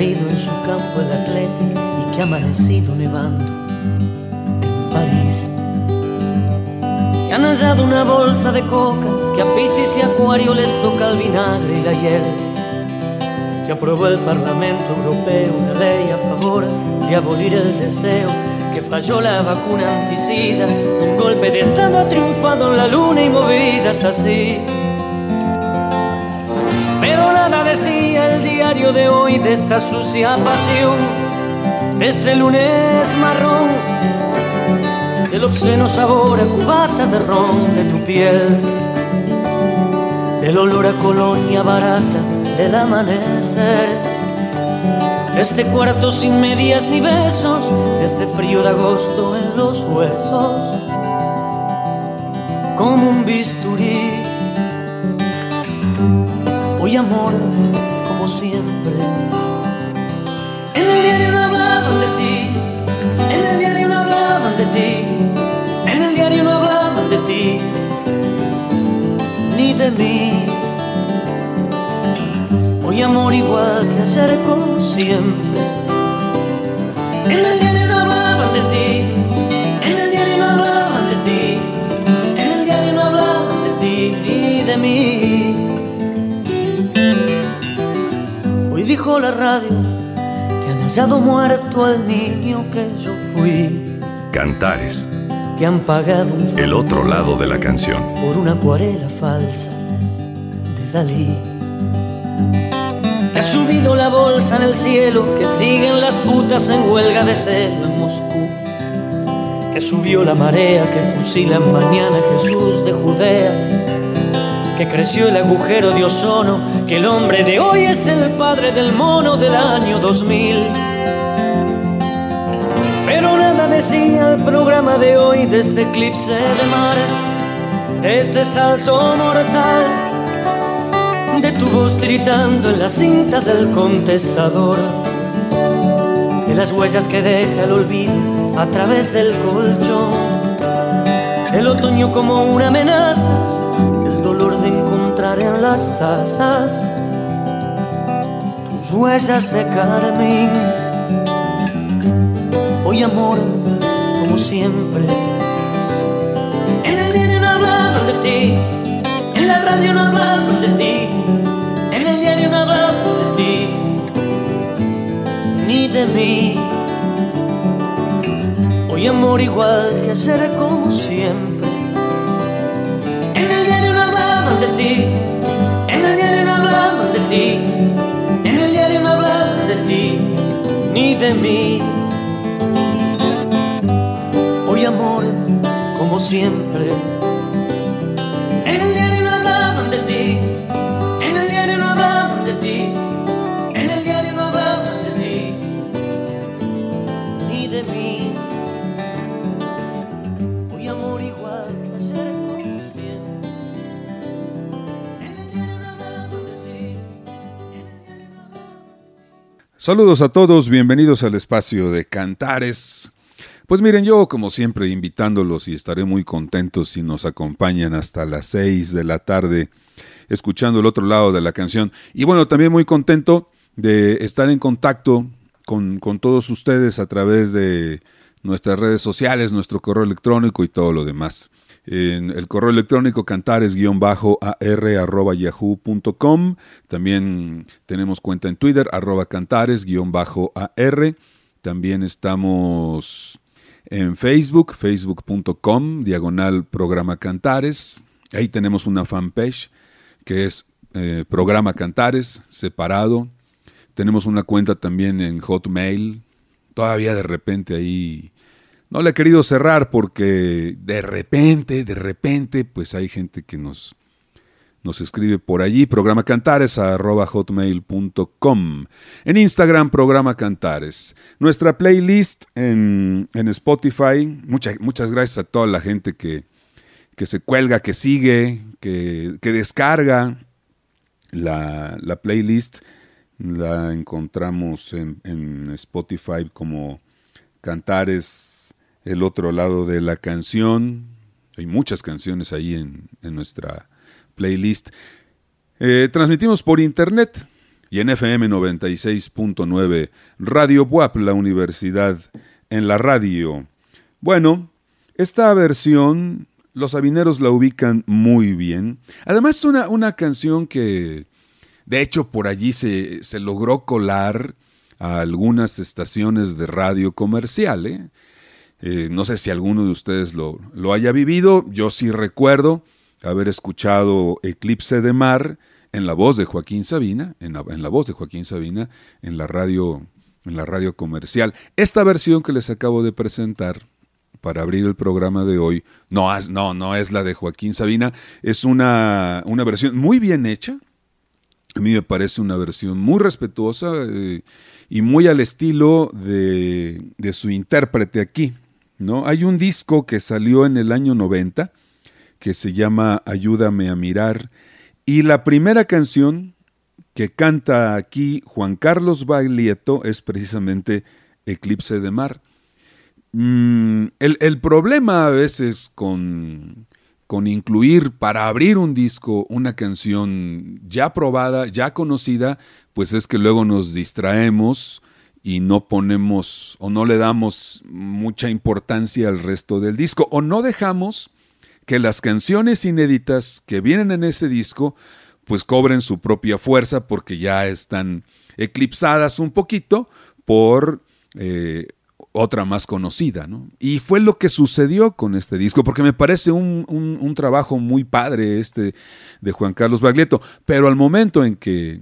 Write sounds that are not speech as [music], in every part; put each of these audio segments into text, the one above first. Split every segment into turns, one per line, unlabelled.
Caído en su campo el Atlético y que ha amanecido nevando en París. Que han hallado una bolsa de coca, que a Piscis y Acuario les toca el vinagre y la hiel. Que aprobó el Parlamento Europeo una ley a favor de abolir el deseo que falló la vacuna anticida, un golpe de Estado ha triunfado en la luna y movidas así decía el diario de hoy de esta sucia pasión, de este lunes marrón, del obsceno sabor a cubata de ron de tu piel, del olor a colonia barata del amanecer, este cuarto sin medias ni besos, de este frío de agosto en los huesos, como un bisturí Hoy amor, como siempre. En el diario no hablaban de ti, en el diario no hablaban de ti, en el diario no hablaban de ti, ni de mí. Hoy amor igual que ayer, como siempre. En el diario no hablaban de ti, dijo la radio que han hallado muerto al niño que yo fui.
Cantares.
Que han pagado
el otro lado de la canción
por una acuarela falsa de Dalí. Que ha subido la bolsa en el cielo, que siguen las putas en huelga de celo en Moscú. Que subió la marea, que fusila mañana Jesús de Judea que creció el agujero de ozono, que el hombre de hoy es el padre del mono del año 2000. Pero nada decía el programa de hoy de este eclipse de mar, de este salto mortal, de tu voz gritando en la cinta del contestador, de las huellas que deja el olvido a través del colchón, el otoño como una amenaza en las tazas tus huellas de carmín. Hoy amor, como siempre. En el diario no hablaban de ti, en la radio no hablaban de ti, en el diario no hablaban de ti, ni de mí. Hoy amor igual que ayer como siempre de mí. Hoy amor, como siempre,
Saludos a todos, bienvenidos al espacio de Cantares. Pues miren, yo como siempre invitándolos y estaré muy contento si nos acompañan hasta las 6 de la tarde escuchando el otro lado de la canción. Y bueno, también muy contento de estar en contacto con, con todos ustedes a través de nuestras redes sociales, nuestro correo electrónico y todo lo demás en el correo electrónico cantares-ar.yahoo.com. También tenemos cuenta en Twitter, arroba cantares-ar. También estamos en Facebook, facebook.com, diagonal programa Cantares. Ahí tenemos una fanpage que es eh, Programa Cantares, separado. Tenemos una cuenta también en Hotmail. Todavía de repente ahí no la he querido cerrar porque de repente, de repente, pues hay gente que nos, nos escribe por allí, programa cantares hotmail.com. En Instagram, programa cantares. Nuestra playlist en, Spotify. muchas gracias a toda la gente que, que se cuelga, que sigue, que, que descarga la, la, playlist. La encontramos en, en Spotify como Cantares el otro lado de la canción. Hay muchas canciones ahí en, nuestra playlist. Eh, transmitimos por internet y en FM 96.9 Radio Buap, la universidad en la radio. Bueno, esta versión los sabineros la ubican muy bien. Además es una, una canción que, de hecho, por allí se, se logró colar a algunas estaciones de radio comercial. ¿eh? Eh, no sé si alguno de ustedes lo, haya vivido. Yo sí recuerdo haber escuchado Eclipse de Mar en la voz de Joaquín Sabina, en la, voz de Joaquín Sabina, en la radio, en la radio comercial. Esta versión que les acabo de presentar para abrir el programa de hoy, no, no, no es la de Joaquín Sabina, es una, una versión muy bien hecha. A mí me parece una versión muy respetuosa eh, y muy al estilo de, de su intérprete aquí, ¿no? Hay un disco que salió en el año 90 que se llama Ayúdame a mirar y la primera canción que canta aquí Juan Carlos Baglietto es precisamente Eclipse de Mar. Mm, el, problema a veces con, con incluir para abrir un disco una canción ya probada, ya conocida, pues es que luego nos distraemos y no ponemos o no le damos mucha importancia al resto del disco o no dejamos que las canciones inéditas que vienen en ese disco pues cobren su propia fuerza porque ya están eclipsadas un poquito por eh, otra más conocida. ¿no? Y fue lo que sucedió con este disco, porque me parece un, un trabajo muy padre este de Juan Carlos Baglietto, pero al momento en que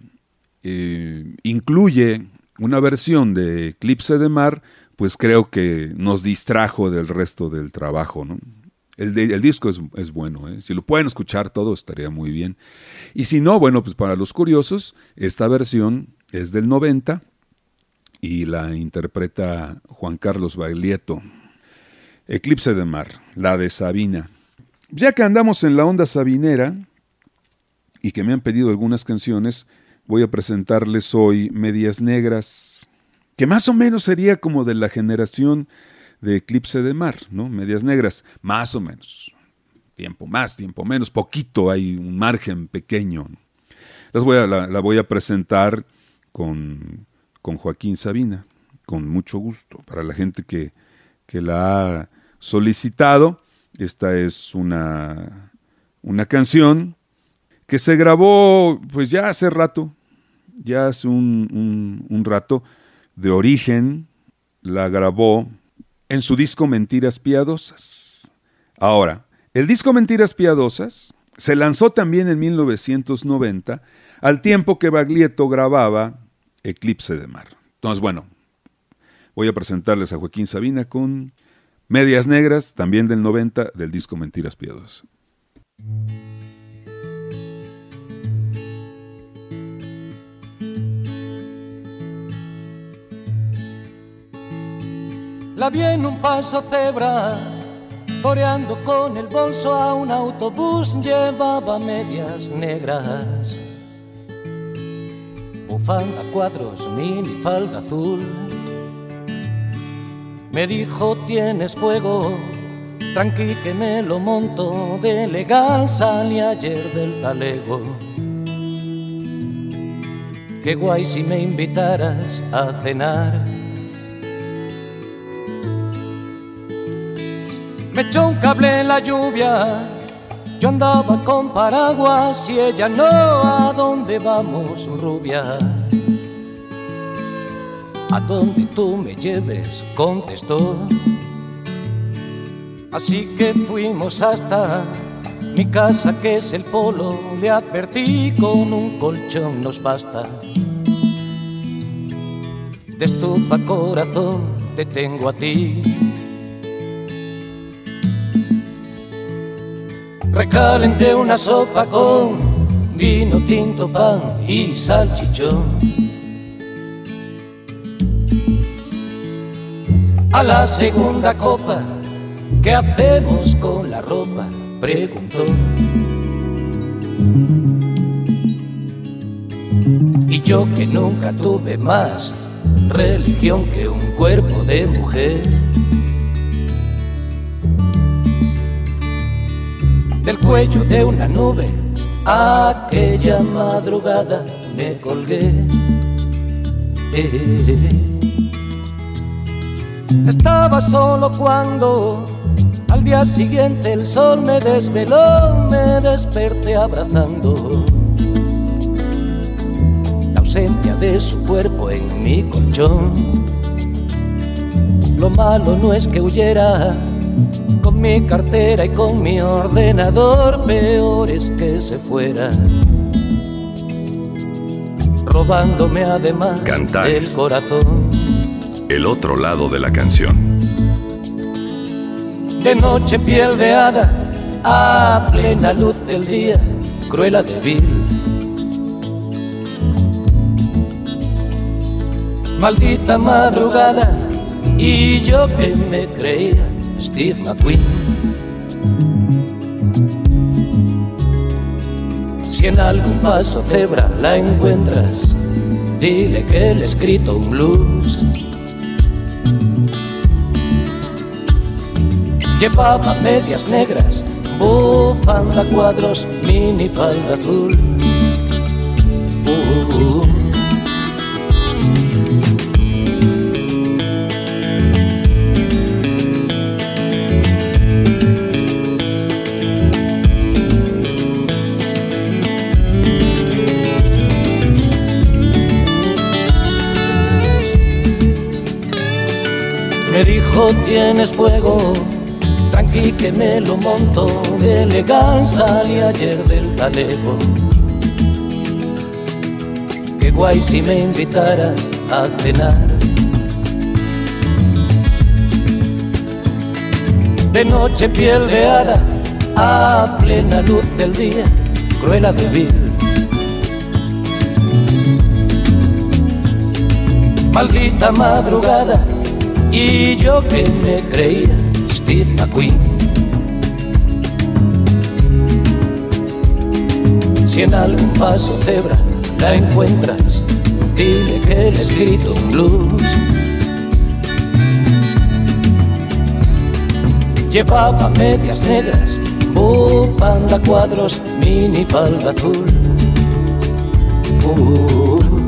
eh, incluye una versión de Eclipse de Mar, pues creo que nos distrajo del resto del trabajo, ¿no? El, disco es, bueno, ¿eh? si lo pueden escuchar todo estaría muy bien. Y si no, bueno, pues para los curiosos, esta versión es del 90 y la interpreta Juan Carlos Baglietto. Eclipse de Mar, la de Sabina. Ya que andamos en la onda sabinera y que me han pedido algunas canciones, voy a presentarles hoy Medias Negras, que más o menos sería como de la generación de Eclipse de Mar, ¿no? Medias Negras, más o menos. Tiempo más, tiempo menos, poquito, hay un margen pequeño. Las voy a, la, voy a presentar con, con Joaquín Sabina, con mucho gusto, para la gente que, que la ha solicitado. Esta es una, una canción que se grabó pues ya hace rato, ya hace un, rato, de origen, la grabó en su disco Mentiras Piadosas. Ahora, el disco Mentiras Piadosas se lanzó también en 1990, al tiempo que Baglietto grababa Eclipse de Mar. Entonces, bueno, voy a presentarles a Joaquín Sabina con Medias Negras, también del 90, del disco Mentiras Piadosas.
La vi en un paso cebra, toreando con el bolso a un autobús, llevaba medias negras, bufanda cuadros, mini falda azul. Me dijo, tienes fuego, tranqui que me lo monto, de legal salí ayer del talego. Qué guay si me invitaras a cenar Me echó un cable en la lluvia, yo andaba con paraguas y ella no, ¿a dónde vamos, rubia? A donde tú me lleves, contestó. Así que fuimos hasta
Mi casa que es el polo, le advertí con un colchón nos basta. De estufa corazón te tengo a ti. Recalente una sopa con vino tinto, pan y salchichón. A la segunda copa, ¿qué hacemos con la ropa? Preguntó. Y yo que nunca tuve más religión que un cuerpo de mujer. Del cuello de una nube, aquella madrugada me colgué. Estaba solo cuando al día siguiente el sol me desveló, me desperté abrazando la ausencia de su cuerpo en mi colchón. Lo malo no es que huyera con mi cartera y con mi ordenador, peor es que se fuera. Robándome además el corazón.
El otro lado de la canción.
De noche piel de hada, a plena luz del día, cruela débil. Maldita madrugada, y yo que me creía Steve McQueen. Si en algún paso cebra la encuentras, dile que le he escrito un blues. Llevaba medias negras, bufanda cuadros, mini falda azul. Tienes fuego, tranqui que me lo monto. De legal salí ayer del talego. Qué guay si me invitaras a cenar. De noche piel de hada, a plena luz del día, cruela de vivir. Maldita madrugada y yo que me creía Steve McQueen. Si en algún paso cebra la encuentras, dile que le escrito un blues. Llevaba medias negras, bufanda cuadros, mini falda azul. Uh,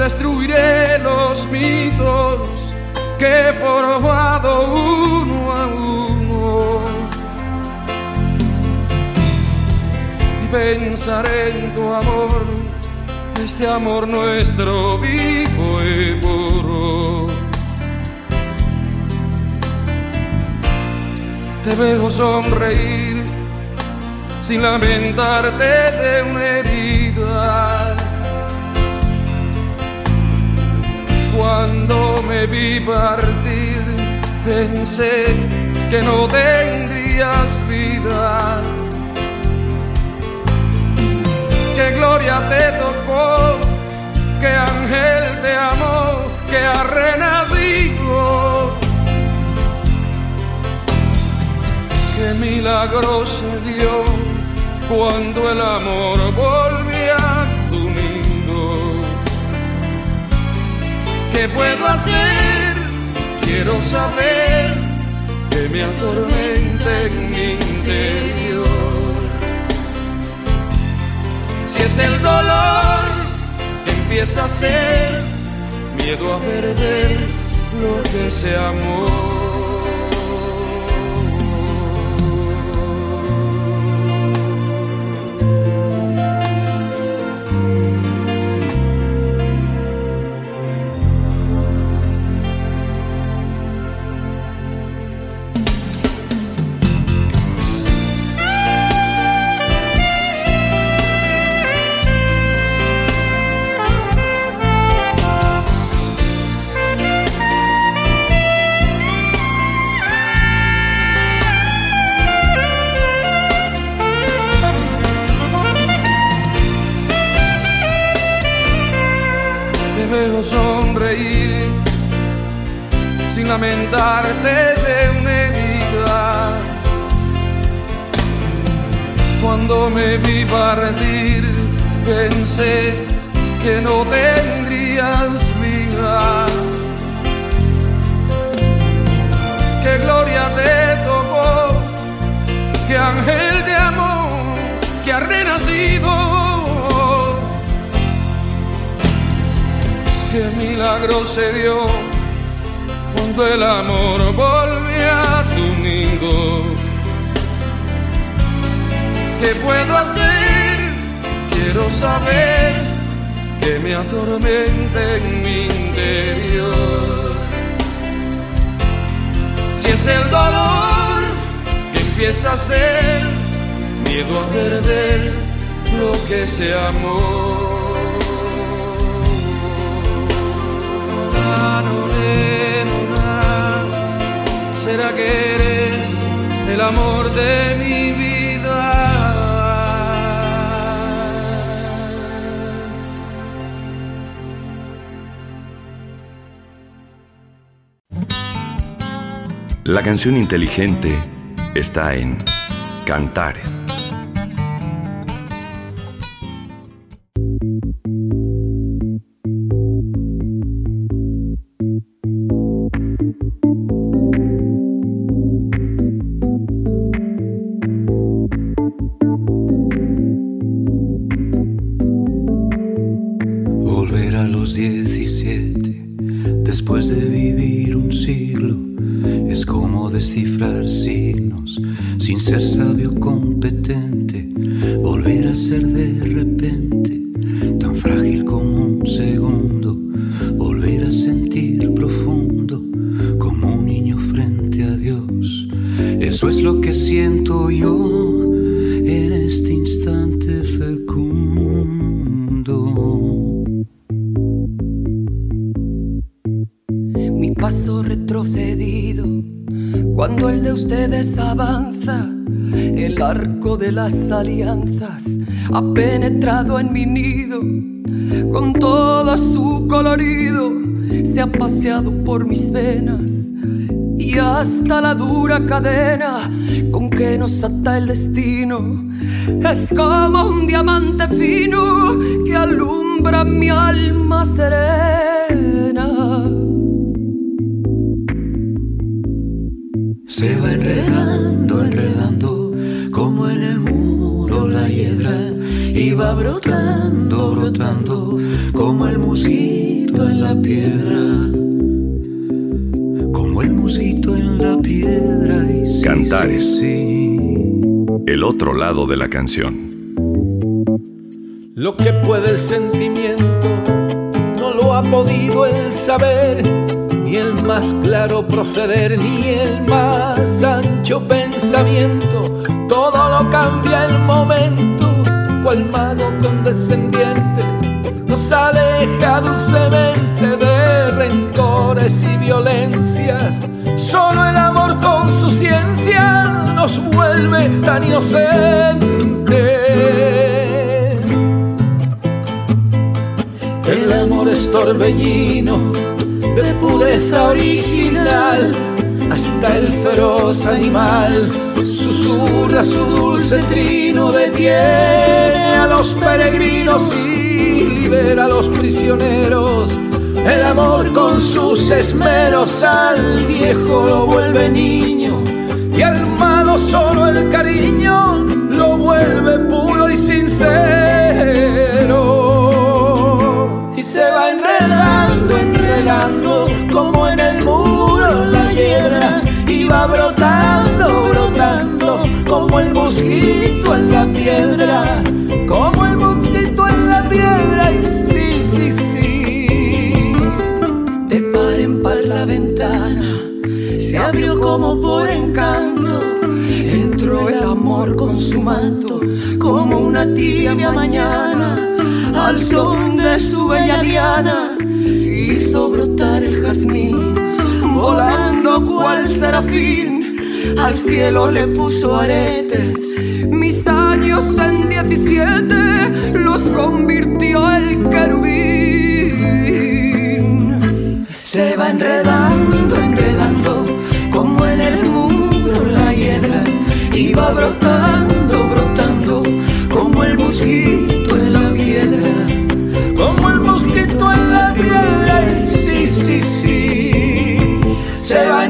destruiré los mitos que he formado uno a uno. Y pensaré en tu amor, este amor nuestro vivo y puro. Te veo sonreír sin lamentarte de herida me vi partir, pensé que no tendrías vida. Que gloria te tocó, que ángel te amó, que ha renacido. Que milagro se dio cuando el amor volvía ¿Qué puedo hacer? Quiero saber que me atormenta en mi interior. Si es el dolor que empieza a ser miedo a perder lo que se amó.
La canción inteligente está en Cantares.
Penetrado en mi nido con todo su colorido, se ha paseado por mis venas y hasta la dura cadena con que nos ata el destino es como un diamante fino que alumbra mi alma serena.
Se va enredando, enredando y va brotando, brotando como el musguito en la piedra, como el musguito en la piedra. Y
Cantares.
sí.
El otro lado de la canción.
Lo que puede el sentimiento no lo ha podido el saber, ni el más claro proceder, ni el más ancho pensamiento. Todo lo cambia el momento, cual mago condescendiente nos aleja dulcemente de rencores y violencias. Solo el amor con su ciencia nos vuelve tan inocentes. El amor es torbellino de pureza original, hasta el feroz animal susurra su dulce trino, detiene a los peregrinos y libera a los prisioneros. El amor con sus esmeros al viejo lo vuelve niño y al malo solo el cariño lo vuelve puro y sincero. Mosquito en la piedra, como el mosquito en la piedra y sí, sí, sí.
De par en par la ventana se abrió como por encanto. Entró el amor con su manto, como una tibia mañana. Al son de su bella diana, hizo brotar el jazmín, volando cual serafín. Al cielo le puso aretes, mis años en diecisiete los convirtió el querubín. Se va enredando, enredando, como en el muro la hiedra, y va brotando, brotando, como el mosquito en la piedra.
como el mosquito en la piedra sí, sí, sí.
Se va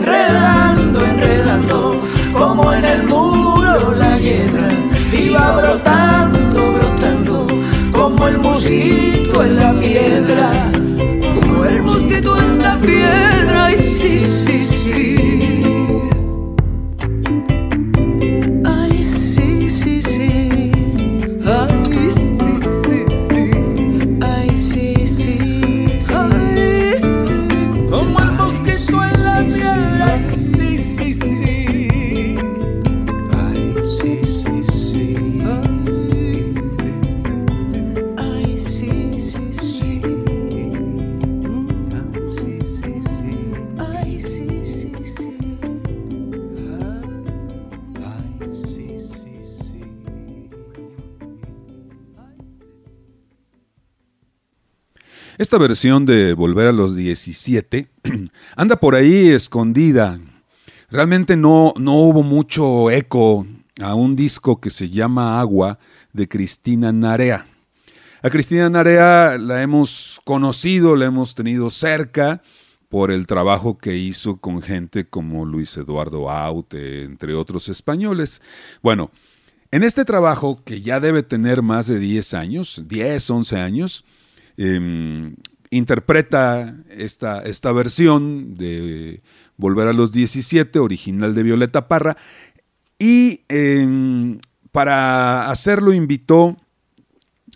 Esta versión de Volver a los 17 [clears throat] anda por ahí escondida. Realmente no, no hubo mucho eco a un disco que se llama Agua de Cristina Narea. A Cristina Narea la hemos conocido, la hemos tenido cerca por el trabajo que hizo con gente como Luis Eduardo Aute, entre otros españoles. Bueno, en este trabajo, que ya debe tener más de 10 años, 10, 11 años, eh, interpreta esta, esta versión de Volver a los 17, original de Violeta Parra, y eh, para hacerlo invitó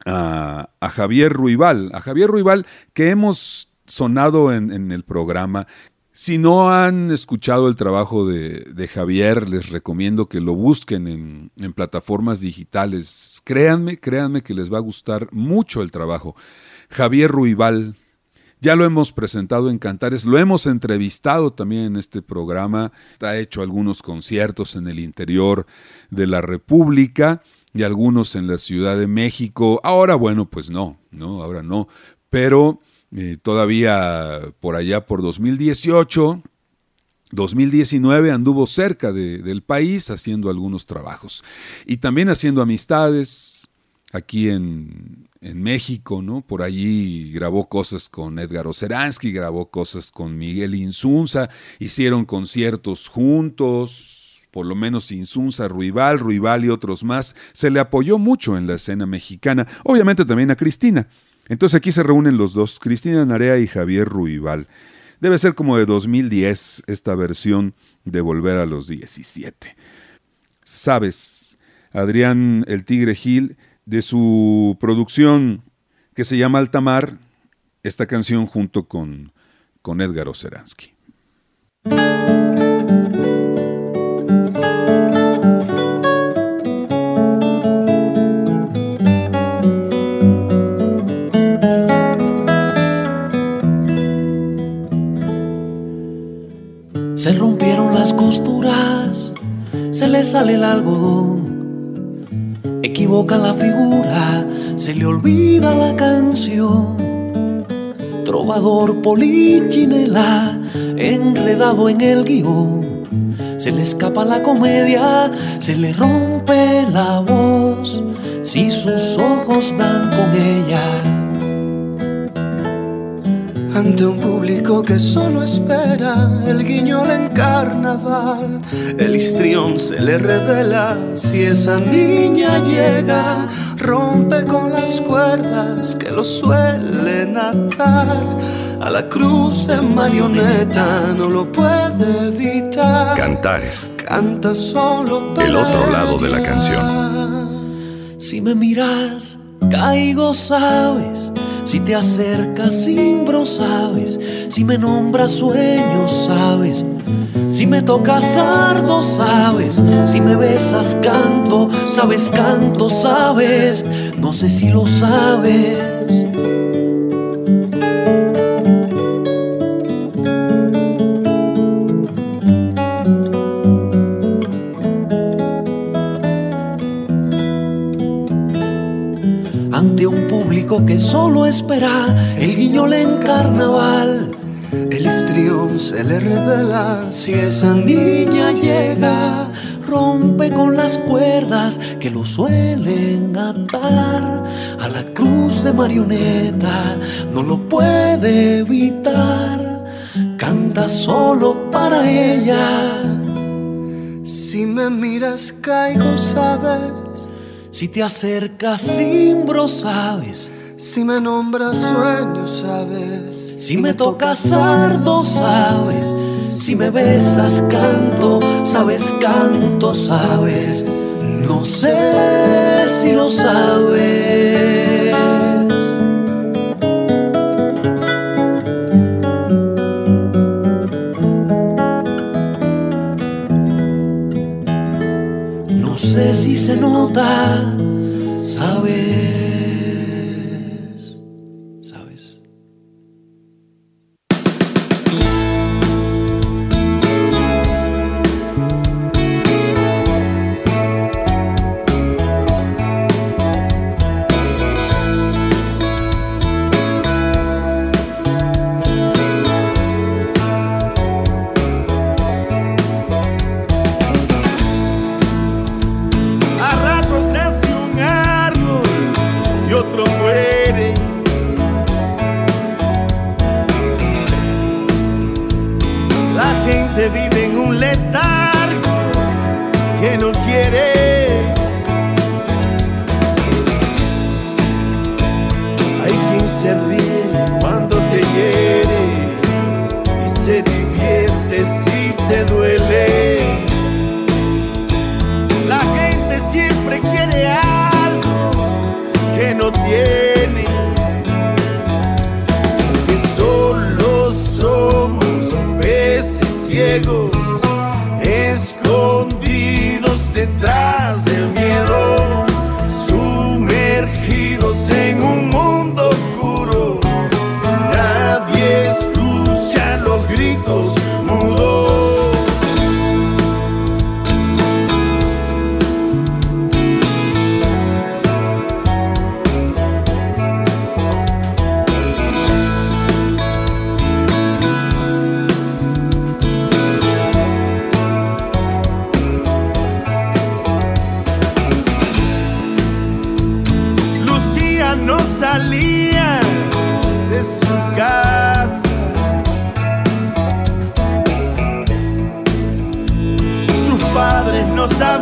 a, Javier Ruibal, a Javier Ruibal que hemos sonado en, el programa. Si no han escuchado el trabajo de, de Javier, les recomiendo que lo busquen en, en, plataformas digitales. Créanme, créanme que les va a gustar mucho el trabajo. Javier Ruibal, ya lo hemos presentado en Cantares, lo hemos entrevistado también en este programa, ha hecho algunos conciertos en el interior de la República y algunos en la Ciudad de México. Ahora, bueno, pues no, no, ahora no, pero eh, todavía por allá por 2018, 2019 anduvo cerca de, del país haciendo algunos trabajos. Y también haciendo amistades aquí en, en México, ¿no? Por allí grabó cosas con Edgar Oceransky, grabó cosas con Miguel Insunza, hicieron conciertos juntos, por lo menos Insunza, Ruibal, Ruibal y otros más. Se le apoyó mucho en la escena mexicana, obviamente también a Cristina. Entonces aquí se reúnen los dos, Cristina Narea y Javier Ruibal. Debe ser como de 2010 esta versión de Volver a los 17. Sabes, Adrián el Tigre Gil, de su producción que se llama Altamar, esta canción junto con, con Edgar Oceransky.
Se rompieron las costuras, se le sale el algodón, equivoca la figura, se le olvida la canción. Trovador polichinela, enredado en el guion, se le escapa la comedia, se le rompe la voz, si sus ojos dan con ella
ante un público que solo espera el guiñol en carnaval. El histrión se le revela si esa niña llega, rompe con las cuerdas que lo suelen atar. A la cruz en marioneta no lo puede evitar.
Cantares.
Canta solo para
El otro lado de la canción.
Si me miras, caigo, sabes si te acercas, simbro, sabes. Si me nombras, sueño, sabes. Si me tocas, sardo, sabes. Si me besas, canto, sabes, canto, sabes. No sé si lo sabes. Que solo espera el guiñol en carnaval.
El histrión se le revela si esa niña llega.
Rompe con las cuerdas que lo suelen atar a la cruz de marioneta, no lo puede evitar. Canta solo para ella.
Si me miras, caigo, sabes.
Si te acercas, simbro, sabes.
Si me nombras sueño, sabes.
Si me tocas sardo, sabes. Si me besas, canto, sabes, canto, sabes. No sé si lo sabes. No sé si se nota,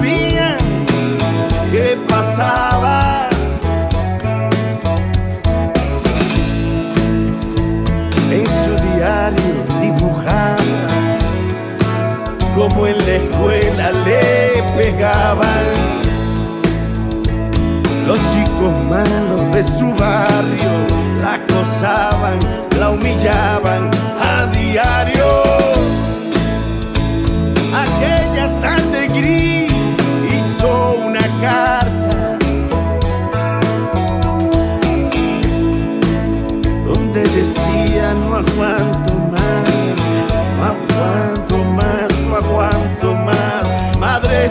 sabían qué pasaba.
En su diario dibujaba como en la escuela le pegaban los chicos malos de su barrio la acosaban, la humillaban a diario.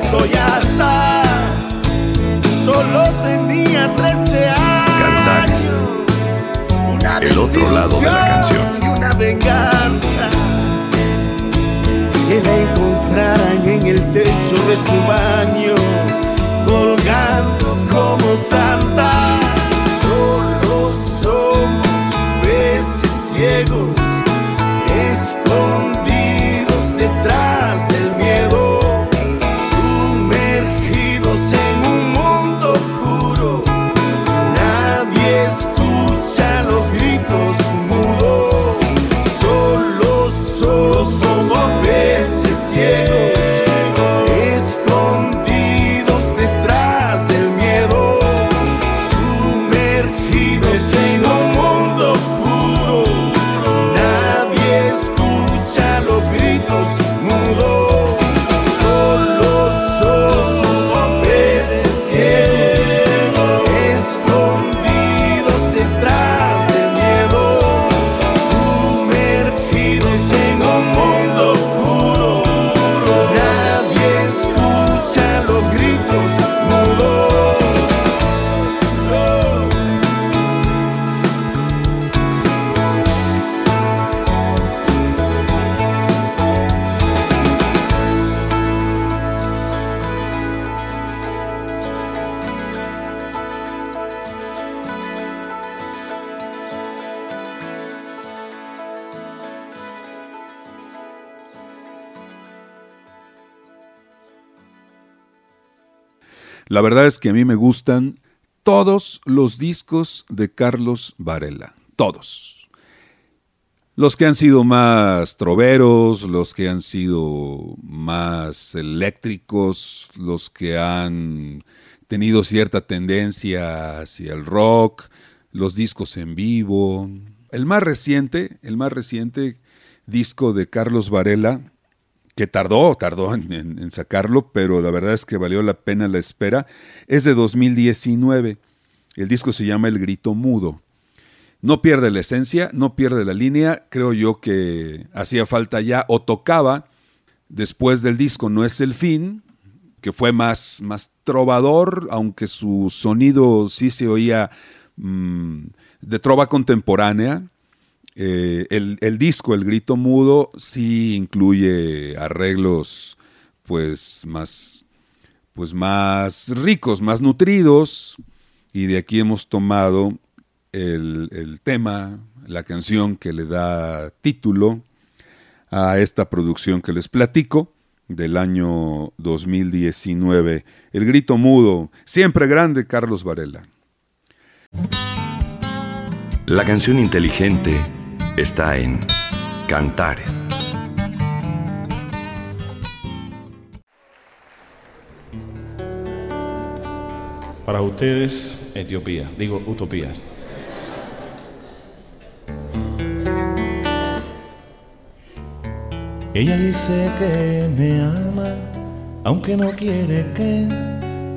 Estoy harta, solo tenía 13 años. Una
El otro lado de la canción.
Y una venganza que la encontraran en el techo de su baño, colgando como santa.
La verdad es que a mí me gustan todos los discos de Carlos Varela. Todos. Los que han sido más troveros, los que han sido más eléctricos, los que han tenido cierta tendencia hacia el rock, los discos en vivo. El más reciente, el más reciente disco de Carlos Varela, que tardó, tardó en, sacarlo, pero la verdad es que valió la pena la espera, es de 2019. El disco se llama El Grito Mudo. No pierde la esencia, no pierde la línea, creo yo que hacía falta ya, o tocaba después del disco No es el fin, que fue más, más trovador, aunque su sonido sí se oía mm, de trova contemporánea. Eh, el, el disco, El Grito Mudo, sí incluye arreglos pues más, pues más ricos, más nutridos, y de aquí hemos tomado el, el tema, la canción que le da título a esta producción que les platico del año 2019. El grito mudo, siempre grande, Carlos Varela.
La canción inteligente está en Cantares.
Para ustedes, Etiopía, digo utopías. Ella dice que me ama, aunque no quiere que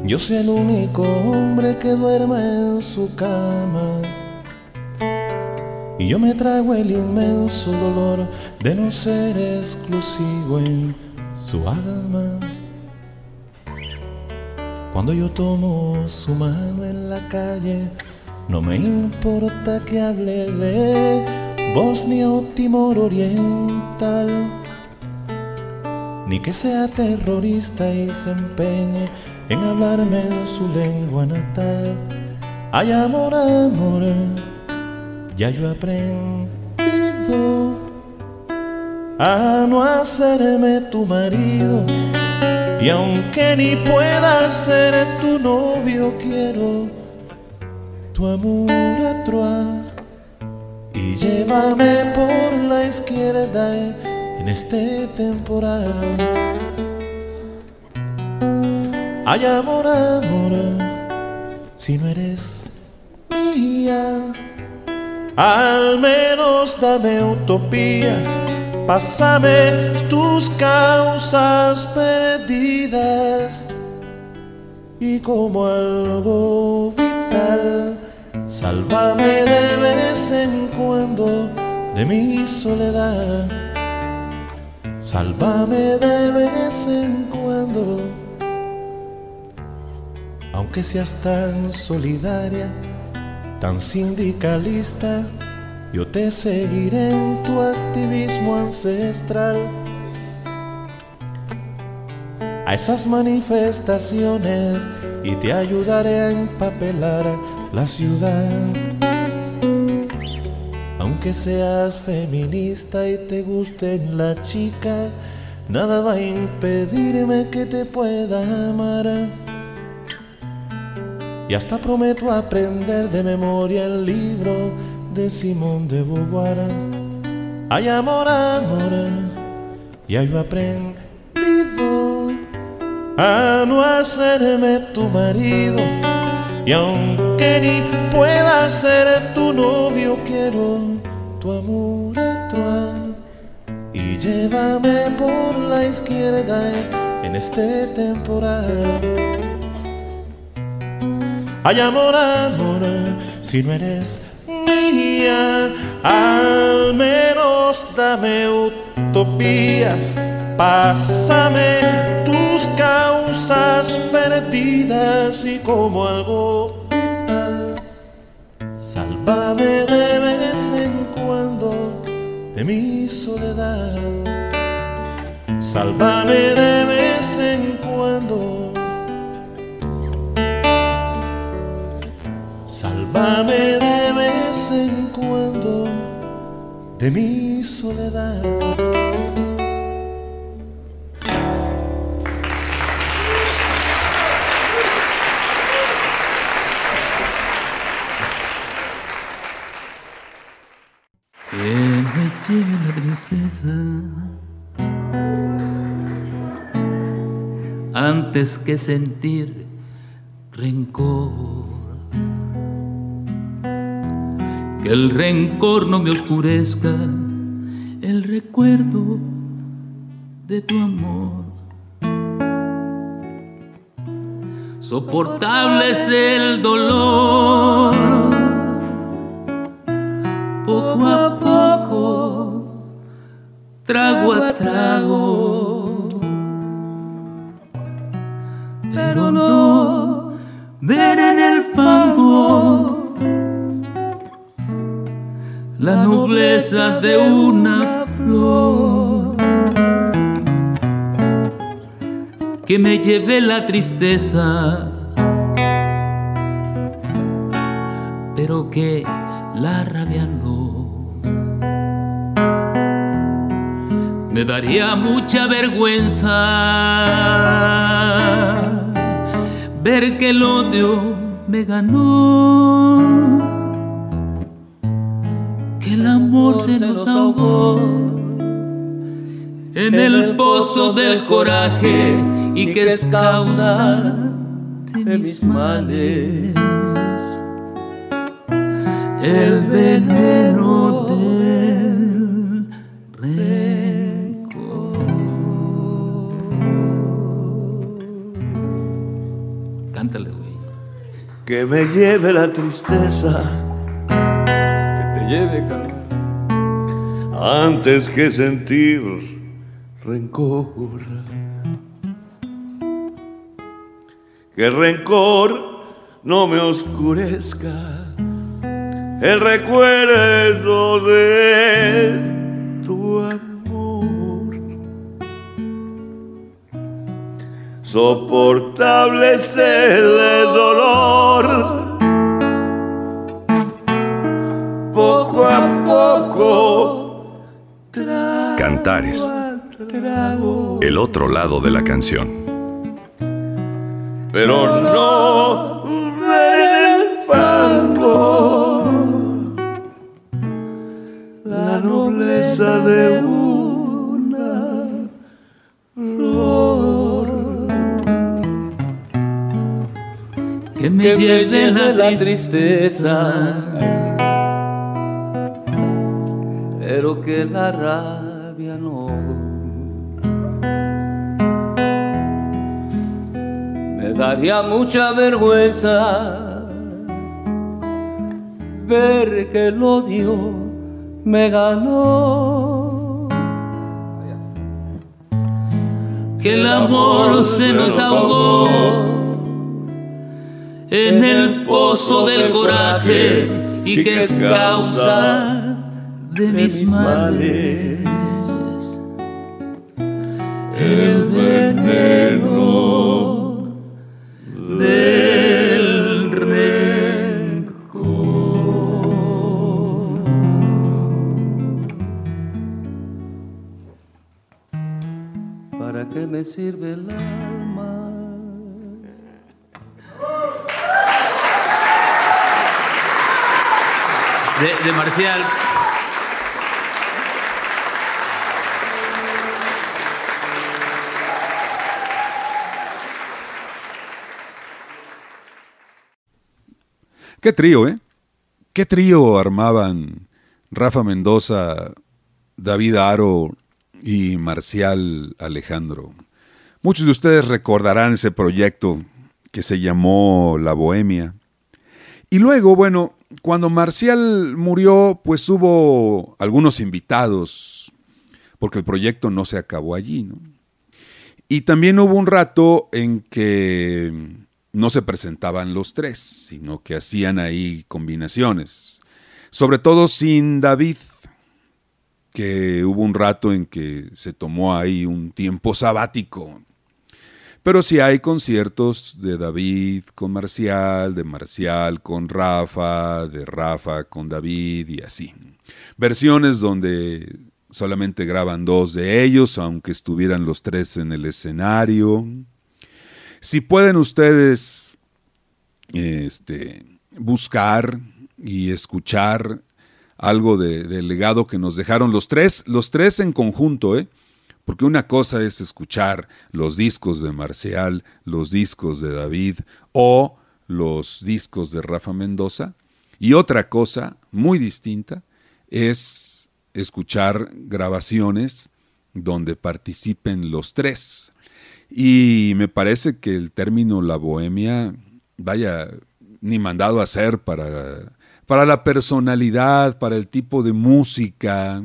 yo sea el único hombre que duerma en su cama. Y yo me trago el inmenso dolor de no ser exclusivo en su alma. Cuando yo tomo su mano en la calle, no me importa que hable de Bosnia o Timor Oriental, ni que sea terrorista y se empeñe en hablarme en su lengua natal. Ay, amor, amor, ya yo he aprendido a no hacerme tu marido. Y aunque ni pueda ser tu novio, quiero tu amor a. Y llévame por la izquierda en este temporal. Ay, amor, amor, si no eres mía, al menos dame utopías, pásame tus causas perdidas y como algo vital, sálvame de vez en cuando de mi soledad. Sálvame de vez en cuando, aunque seas tan solidaria, tan sindicalista, yo te seguiré en tu activismo ancestral. A esas manifestaciones y te ayudaré a empapelar la ciudad. Aunque seas feminista y te guste la chica, nada va a impedirme que te pueda amar. Y hasta prometo aprender de memoria el libro de Simón de Beauvoir. Ay, amor, amor, ya yo aprendido a no hacerme tu marido. Y aunque ni pueda ser tu novio, quiero tu amor y llévame por la izquierda en este temporal. Ay, amor, amor, si no eres mía, al menos dame utopías, pásame tus causas perdidas y como algo vital, sálvame de vez en cuando de mi soledad, sálvame de vez en cuando. Sálvame de vez en cuando de mi soledad.
Lleve la tristeza antes que sentir rencor. Que el rencor no me oscurezca el recuerdo de tu amor. Soportable es el dolor, poco a poco, trago a trago, pero no ver en el fango la nobleza de una flor que me lleve la tristeza, pero que la rabia no. Me daría mucha vergüenza ver que el odio me ganó amor se nos ahogó en el pozo del coraje y que es causa de mis males. El veneno del rencor. Cántale, güey.
Que me lleve la tristeza
te lleve.
Antes que sentir rencor. Que rencor no me oscurezca el recuerdo de tu amor. Soportable es el dolor poco a poco.
Cantares. El otro lado de la canción.
Pero no ver el fango. La nobleza de una flor.
que me, lleve, la, tristeza, que la rabia no. Me daría mucha vergüenza ver que el odio me ganó. Que el amor se nos ahogó en el pozo del coraje y que es causa de mis males. El veneno del rencor. ¿Para qué me sirve el alma?
de, Marcial.
Qué trío, ¿eh? Qué trío armaban Rafa Mendoza, David Aro y Marcial Alejandro. Muchos de ustedes recordarán ese proyecto que se llamó La Bohemia. Y luego, bueno, cuando Marcial murió, pues hubo algunos invitados, porque el proyecto no se acabó allí, ¿no? Y también hubo un rato en que no se presentaban los tres, sino que hacían ahí combinaciones. Sobre todo sin David, que hubo un rato en que se tomó ahí un tiempo sabático. Pero sí hay conciertos de David con Marcial, de Marcial con Rafa, de Rafa con David y así. Versiones donde solamente graban dos de ellos, aunque estuvieran los tres en el escenario. Si pueden ustedes este, buscar y escuchar algo del legado que nos dejaron los tres, los tres en conjunto, ¿eh? Porque una cosa es escuchar los discos de Marcial, los discos de David o los discos de Rafa Mendoza. Y otra cosa muy distinta es escuchar grabaciones donde participen los tres. Y me parece que el término la bohemia, vaya, ni mandado a hacer para, para la personalidad, para el tipo de música,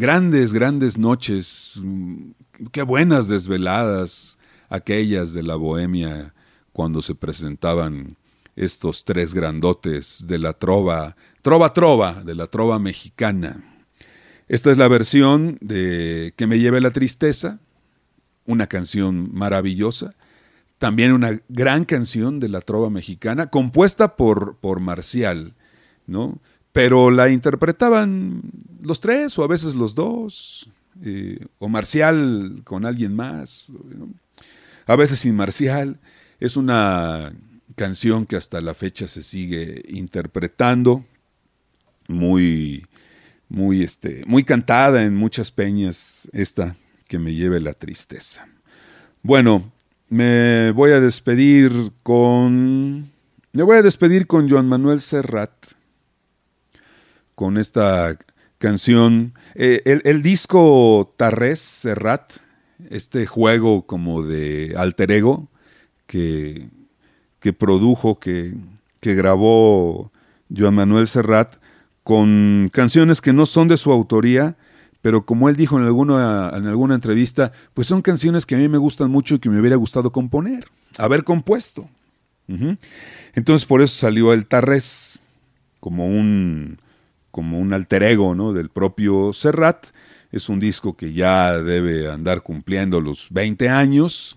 Grandes, grandes noches, mm, qué buenas desveladas aquellas de la bohemia cuando se presentaban estos tres grandotes de la trova, trova trova, de la trova mexicana. Esta es la versión de Que me lleve la tristeza, una canción maravillosa, también una gran canción de la trova mexicana, compuesta por, por Marcial, ¿no? pero la interpretaban los tres o a veces los dos, eh, o Marcial con alguien más, a veces sin Marcial. Es una canción que hasta la fecha se sigue interpretando, muy, muy, este, muy cantada en muchas peñas, esta que me lleve la tristeza. Bueno, me voy a despedir con, me voy a despedir con Joan Manuel Serrat con esta canción. Eh, el, disco Tarrés Serrat, este juego como de alter ego que, que produjo, que, que grabó Joan Manuel Serrat, con canciones que no son de su autoría, pero como él dijo en alguna, en alguna entrevista, pues son canciones que a mí me gustan mucho y que me hubiera gustado componer, haber compuesto. Entonces por eso salió el Tarrés, como un, como un alter ego ¿no? del propio Serrat. Es un disco que ya debe andar cumpliendo los 20 años.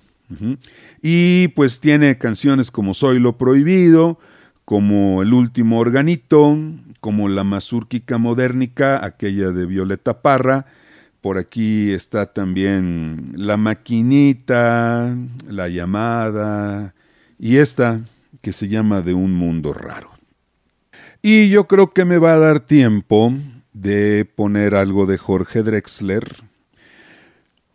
Y pues tiene canciones como Soy lo Prohibido, como El Último Organito, como La Mazúrquica Modernica, aquella de Violeta Parra. Por aquí está también La Maquinita, La Llamada y esta que se llama De un Mundo Raro. Y yo creo que me va a dar tiempo de poner algo de Jorge Drexler.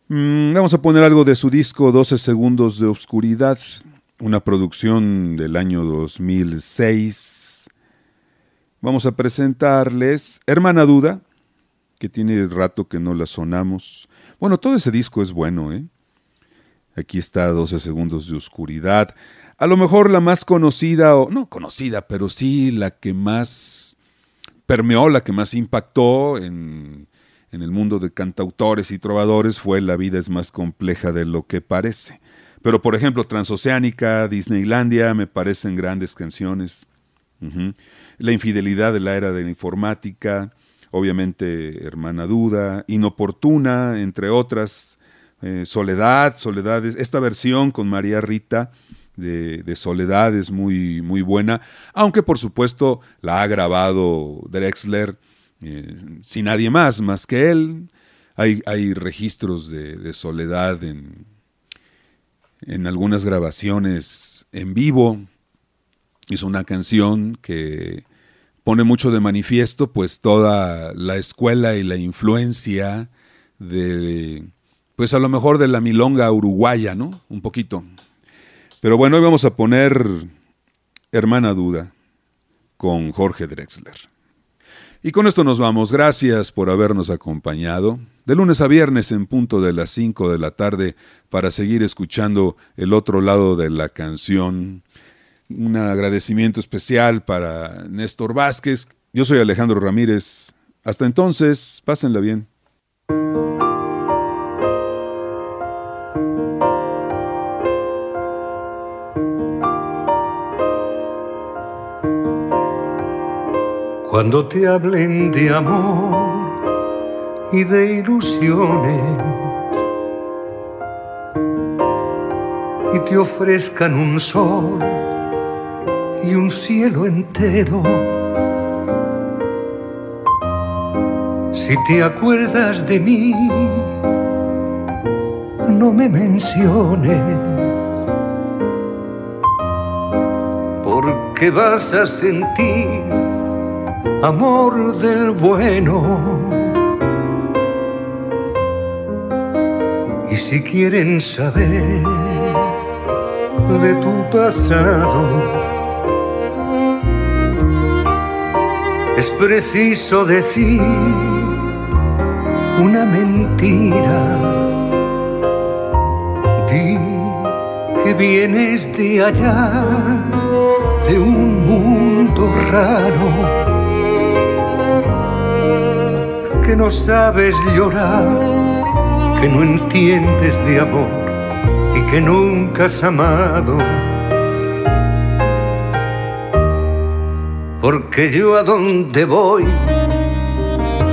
Mm, vamos a poner algo de su disco 12 segundos de oscuridad. una producción del año 2006. Vamos a presentarles Hermana Duda, que tiene rato que no la sonamos. Bueno, todo ese disco es bueno, ¿eh? Aquí está 12 segundos de oscuridad. A lo mejor la más conocida, o no conocida, pero sí la que más permeó, la que más impactó en, en el mundo de cantautores y trovadores fue La vida es más compleja de lo que parece. Pero por ejemplo, Transoceánica, Disneylandia, me parecen grandes canciones. La infidelidad de la era de la informática, obviamente Hermana Duda, Inoportuna, entre otras, eh, Soledad, Soledad, esta versión con María Rita de, Soledad es muy, muy buena, aunque por supuesto la ha grabado Drexler eh, sin nadie más, más que él. Hay, hay registros de, Soledad en, en algunas grabaciones en vivo. Hizo una canción que pone mucho de manifiesto pues toda la escuela y la influencia de pues a lo mejor de la milonga uruguaya, ¿no? Un poquito. Pero bueno, hoy vamos a poner Hermana Duda con Jorge Drexler. Y con esto nos vamos. Gracias por habernos acompañado. De lunes a viernes en punto de las 5 de la tarde para seguir escuchando el otro lado de la canción un agradecimiento especial para Néstor Vázquez. Yo soy Alejandro Ramírez. Hasta entonces, pásenla bien.
Cuando te hablen de amor y de ilusiones y te ofrezcan un sol y un cielo entero. Si te acuerdas de mí, no me menciones, porque vas a sentir amor del bueno. Y si quieren saber de tu pasado, es preciso decir una mentira. Di que vienes de allá, de un mundo raro, que no sabes llorar, que no entiendes de amor y que nunca has amado porque yo a donde voy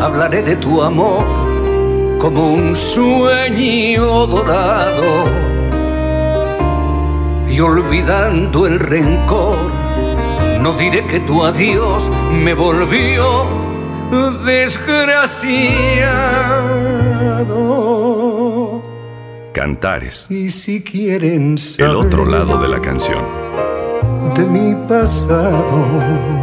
hablaré de tu amor como un sueño dorado y olvidando el rencor no diré que tu adiós me volvió desgraciado.
Cantares.
Y si quieren saber
el otro lado de la canción
de mi pasado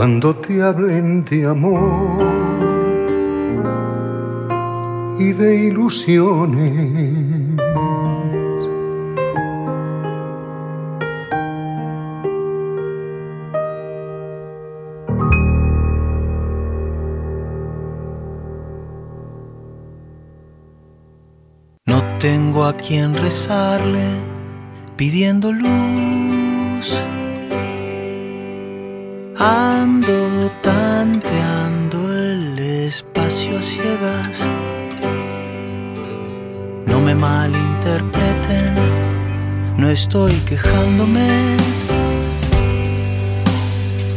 cuando te hablen de amor y de ilusiones.
No tengo a quien rezarle pidiendo luz Ando tanteando el espacio a ciegas. No me malinterpreten, no estoy quejándome.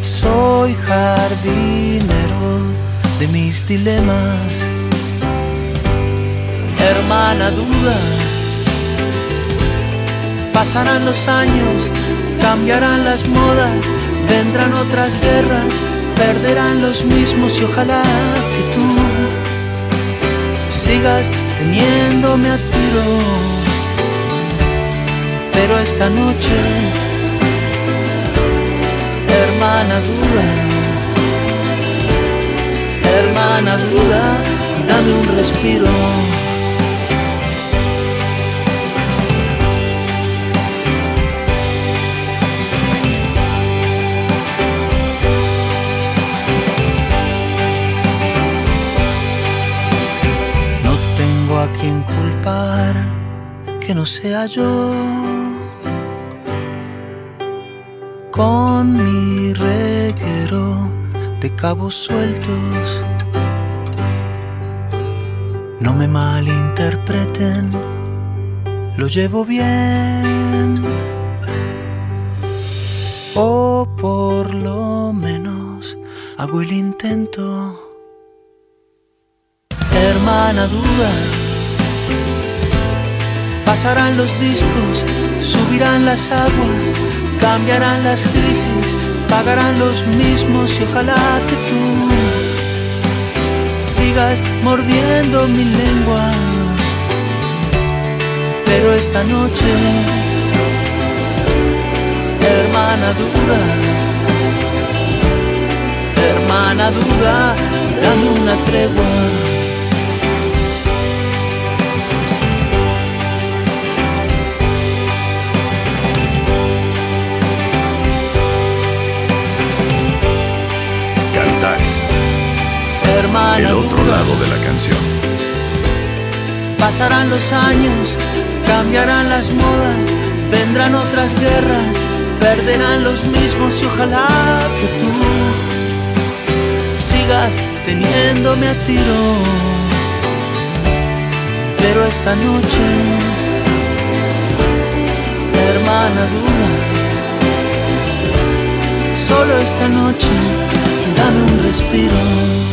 Soy jardinero de mis dilemas. hermana duda. Pasarán los años, cambiarán las modas, vendrán otras guerras, perderán los mismos y ojalá que tú sigas teniéndome a tiro. Pero esta noche, hermana duda, hermana duda, dame un respiro. Que no sea yo. Con mi reguero de cabos sueltos, no me malinterpreten, lo llevo bien. O por lo menos hago el intento. Hermana duda Pasarán los discos, subirán las aguas, cambiarán las crisis, pagarán los mismos y ojalá que tú sigas mordiendo mi lengua. Pero esta noche, hermana duda, hermana duda, dame una tregua.
El otro lado de la canción.
Pasarán los años, cambiarán las modas, vendrán otras guerras, perderán los mismos y ojalá que tú sigas teniéndome a tiro. Pero esta noche, hermana duda, solo esta noche, dame un respiro.